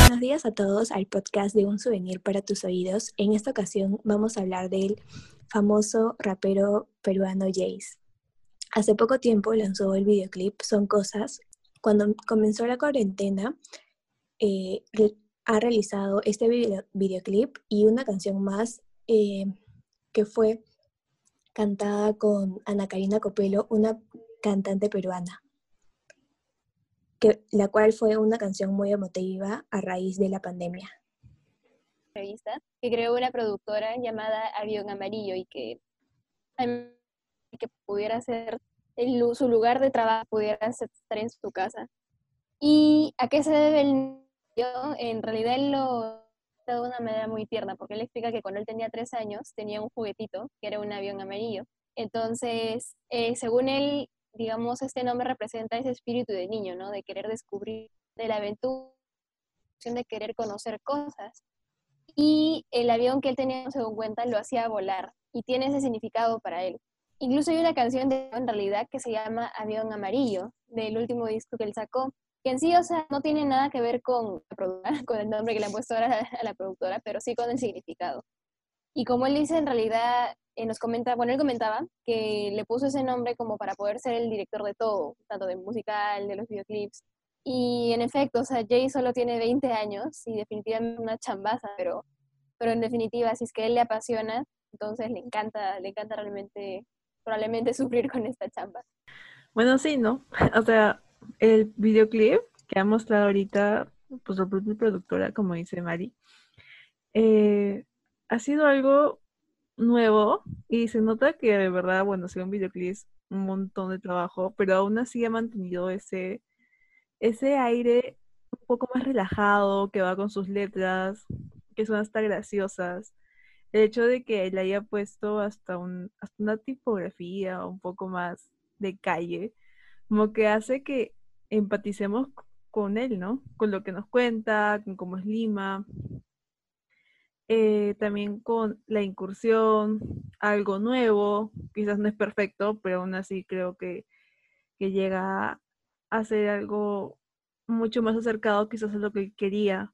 Buenos días a todos al podcast de Un Souvenir para tus oídos. En esta ocasión vamos a hablar del famoso rapero peruano Jace. Hace poco tiempo lanzó el videoclip Son Cosas. Cuando comenzó la cuarentena, eh, ha realizado este video- videoclip y una canción más eh, que fue cantada con Ana Karina Copelo, una cantante peruana, que, la cual fue una canción muy emotiva a raíz de la pandemia. revista que creó una productora llamada Avión Amarillo y que, que pudiera ser su lugar de trabajo, pudiera estar en su casa. ¿Y a qué se debe el? En realidad lo de una manera muy tierna, porque él explica que cuando él tenía tres años tenía un juguetito que era un avión amarillo. Entonces, eh, según él, digamos, este nombre representa ese espíritu de niño, ¿no? De querer descubrir, de la aventura, de querer conocer cosas y el avión que él tenía, según cuenta, lo hacía volar y tiene ese significado para él. Incluso hay una canción de en realidad que se llama Avión Amarillo, del último disco que él sacó, que en sí, o sea, no tiene nada que ver con, con el nombre que le han puesto ahora a la productora, pero sí con el significado. Y como él dice, en realidad, eh, nos comenta, bueno, él comentaba que le puso ese nombre como para poder ser el director de todo, tanto del musical, de los videoclips, y en efecto, o sea, Jay solo tiene 20 años y definitivamente una chambaza, pero, pero en definitiva, si es que él le apasiona, entonces le encanta, le encanta realmente, probablemente sufrir con esta chamba. Bueno, sí, ¿no? O sea, el videoclip que ha mostrado ahorita, pues la propia productora, como dice Mari, eh, ha sido algo nuevo y se nota que de verdad, bueno, sí, un videoclip es un montón de trabajo, pero aún así ha mantenido ese, ese aire un poco más relajado, que va con sus letras, que son hasta graciosas. El hecho de que le haya puesto hasta, un, hasta una tipografía un poco más de calle, como que hace que empaticemos con él, ¿no? Con lo que nos cuenta, con cómo es Lima, eh, también con la incursión, algo nuevo, quizás no es perfecto, pero aún así creo que, que llega a ser algo mucho más acercado quizás a lo que quería.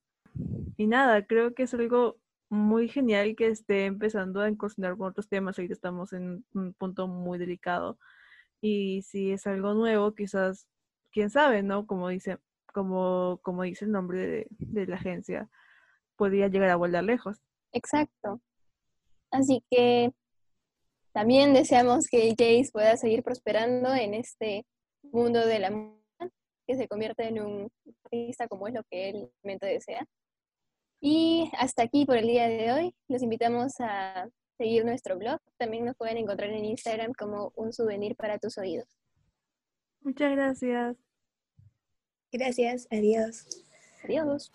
Y nada, creo que es algo muy genial que esté empezando a incursionar con otros temas. Ahorita estamos en un punto muy delicado. Y si es algo nuevo, quizás, quién sabe, ¿no? Como dice, como, como dice el nombre de, de la agencia, podría llegar a volar lejos. Exacto. Así que también deseamos que Jace pueda seguir prosperando en este mundo de la música, que se convierta en un artista como es lo que él realmente desea. Y hasta aquí por el día de hoy. Los invitamos a seguir nuestro blog. También nos pueden encontrar en Instagram como un souvenir para tus oídos. Muchas gracias. Gracias, adiós. Adiós.